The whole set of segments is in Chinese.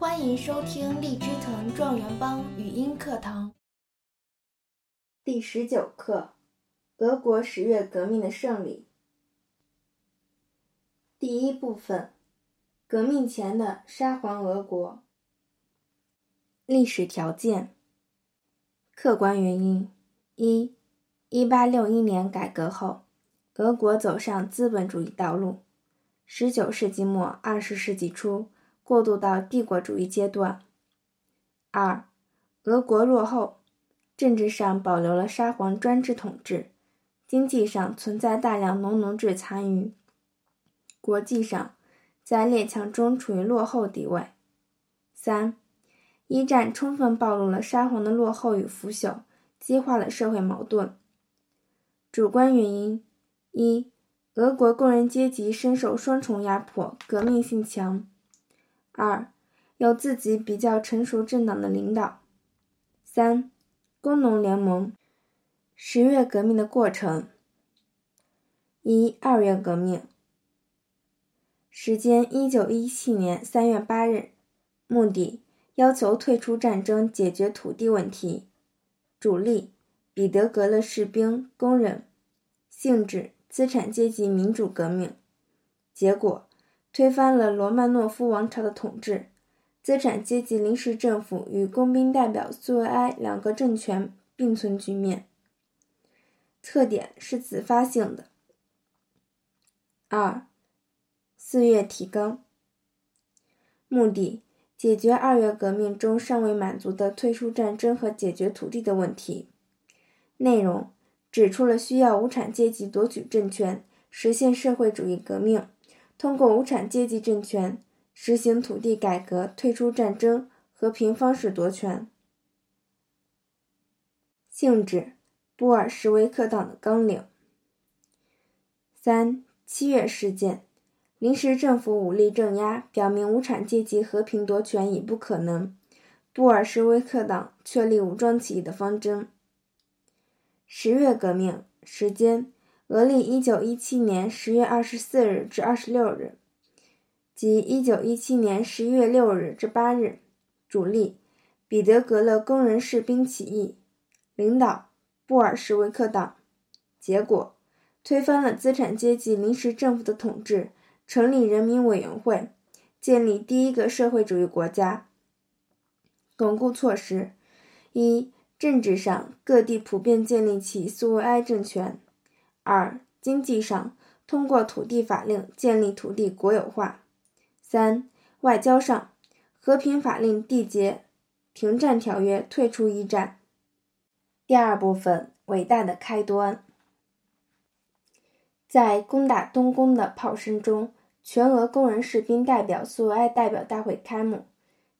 欢迎收听荔枝藤状元帮语音课堂第十九课：俄国十月革命的胜利。第一部分：革命前的沙皇俄国。历史条件、客观原因：一、一八六一年改革后，俄国走上资本主义道路。十九世纪末二十世纪初。过渡到帝国主义阶段。二，俄国落后，政治上保留了沙皇专制统治，经济上存在大量农奴制残余，国际上在列强中处于落后地位。三，一战充分暴露了沙皇的落后与腐朽，激化了社会矛盾。主观原因：一，俄国工人阶级深受双重压迫，革命性强。二，有自己比较成熟政党的领导。三，工农联盟。十月革命的过程。一、二月革命。时间：一九一七年三月八日。目的：要求退出战争，解决土地问题。主力：彼得格勒士兵、工人。性质：资产阶级民主革命。结果。推翻了罗曼诺夫王朝的统治，资产阶级临时政府与工兵代表苏维埃两个政权并存局面。特点是自发性的。二，四月提纲。目的：解决二月革命中尚未满足的退出战争和解决土地的问题。内容：指出了需要无产阶级夺取政权，实现社会主义革命。通过无产阶级政权实行土地改革，退出战争，和平方式夺权。性质：布尔什维克党的纲领。三七月事件，临时政府武力镇压，表明无产阶级和平夺权已不可能。布尔什维克党确立武装起义的方针。十月革命时间。俄历一九一七年十月二十四日至二十六日，即一九一七年十一月六日至八日，主力彼得格勒工人士兵起义，领导布尔什维克党，结果推翻了资产阶级临时政府的统治，成立人民委员会，建立第一个社会主义国家。巩固措施：一、政治上各地普遍建立起苏维埃政权。二、经济上通过土地法令建立土地国有化；三、外交上和平法令缔结停战条约，退出一战。第二部分：伟大的开端。在攻打东宫的炮声中，全俄工人士兵代表苏维埃代表大会开幕。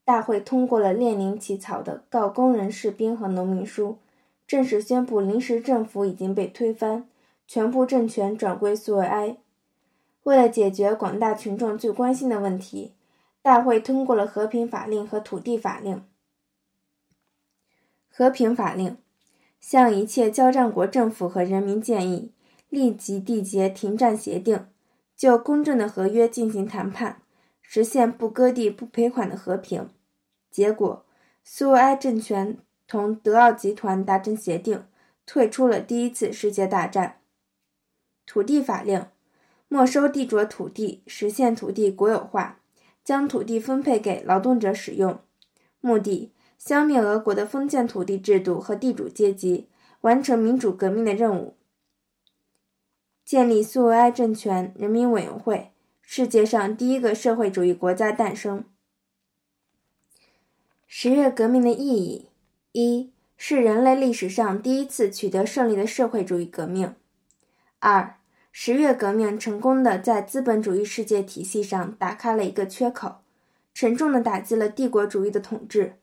大会通过了列宁起草的《告工人士兵和农民书》，正式宣布临时政府已经被推翻。全部政权转归苏维埃。为了解决广大群众最关心的问题，大会通过了和平法令和土地法令。和平法令向一切交战国政府和人民建议，立即缔结停战协定，就公正的合约进行谈判，实现不割地、不赔款的和平。结果，苏维埃政权同德奥集团达成协定，退出了第一次世界大战。土地法令没收地主土地，实现土地国有化，将土地分配给劳动者使用。目的：消灭俄国的封建土地制度和地主阶级，完成民主革命的任务。建立苏维埃政权人民委员会，世界上第一个社会主义国家诞生。十月革命的意义：一是人类历史上第一次取得胜利的社会主义革命；二。十月革命成功的在资本主义世界体系上打开了一个缺口，沉重的打击了帝国主义的统治，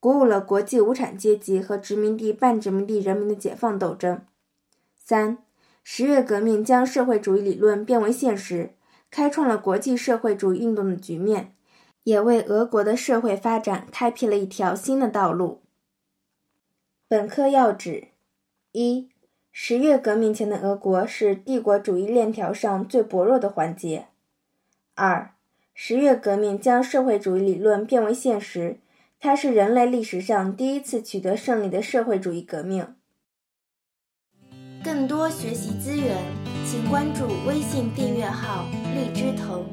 鼓舞了国际无产阶级和殖民地半殖民地人民的解放斗争。三，十月革命将社会主义理论变为现实，开创了国际社会主义运动的局面，也为俄国的社会发展开辟了一条新的道路。本课要旨：一。十月革命前的俄国是帝国主义链条上最薄弱的环节。二，十月革命将社会主义理论变为现实，它是人类历史上第一次取得胜利的社会主义革命。更多学习资源，请关注微信订阅号“荔枝藤”。